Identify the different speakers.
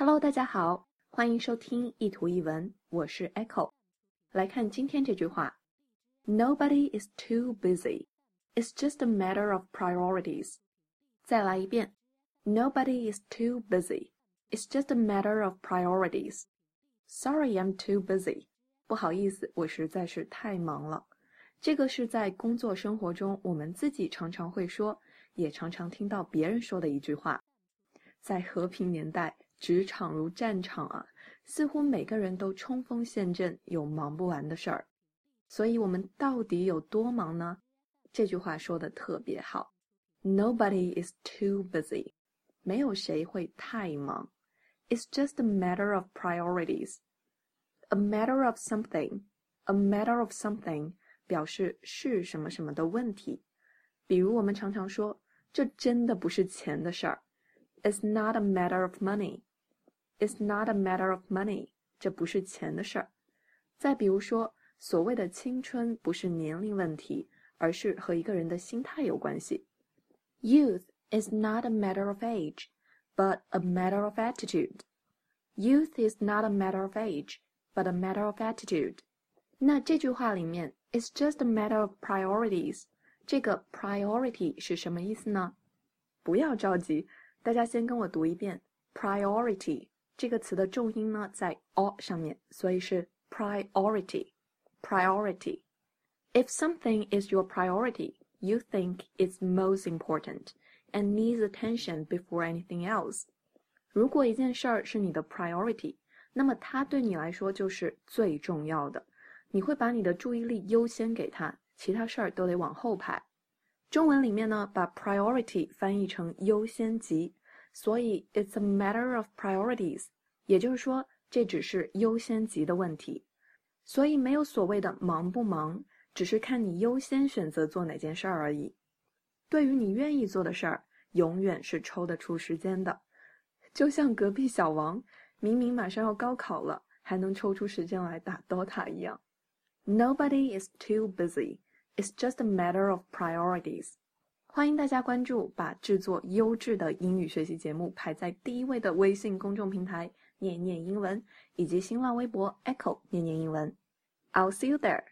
Speaker 1: Hello，大家好，欢迎收听一图一文，我是 Echo。来看今天这句话：Nobody is too busy. It's just a matter of priorities. 再来一遍：Nobody is too busy. It's just a matter of priorities. Sorry, I'm too busy. 不好意思，我实在是太忙了。这个是在工作生活中我们自己常常会说，也常常听到别人说的一句话。在和平年代，职场如战场啊，似乎每个人都冲锋陷阵，有忙不完的事儿。所以，我们到底有多忙呢？这句话说的特别好：Nobody is too busy，没有谁会太忙。It's just a matter of priorities，a matter of something，a matter of something 表示是什么什么的问题。比如，我们常常说，这真的不是钱的事儿。It's not a matter of money. It's not a matter of money. 这不是钱的事儿。再比如说，所谓的青春不是年龄问题，而是和一个人的心态有关系。Youth is not a matter of age, but a matter of attitude. Youth is not a matter of age, but a matter of attitude. 那这句话里面，It's just a matter of priorities. 这个 priority 是什么意思呢？不要着急。大家先跟我读一遍，priority 这个词的重音呢在 o 上面，所以是 priority。priority。If something is your priority, you think it's most important and needs attention before anything else。如果一件事儿是你的 priority，那么它对你来说就是最重要的，你会把你的注意力优先给它，其他事儿都得往后排。中文里面呢，把 priority 翻译成优先级。 所以，it's a matter of priorities，也就是说，这只是优先级的问题。所以，没有所谓的忙不忙，只是看你优先选择做哪件事儿而已。对于你愿意做的事儿，永远是抽得出时间的。就像隔壁小王，明明马上要高考了，还能抽出时间来打 DOTA 一样。Nobody is too busy. It's just a matter of priorities. 欢迎大家关注，把制作优质的英语学习节目排在第一位的微信公众平台“念念英文”以及新浪微博 “Echo 念念英文”。I'll see you there.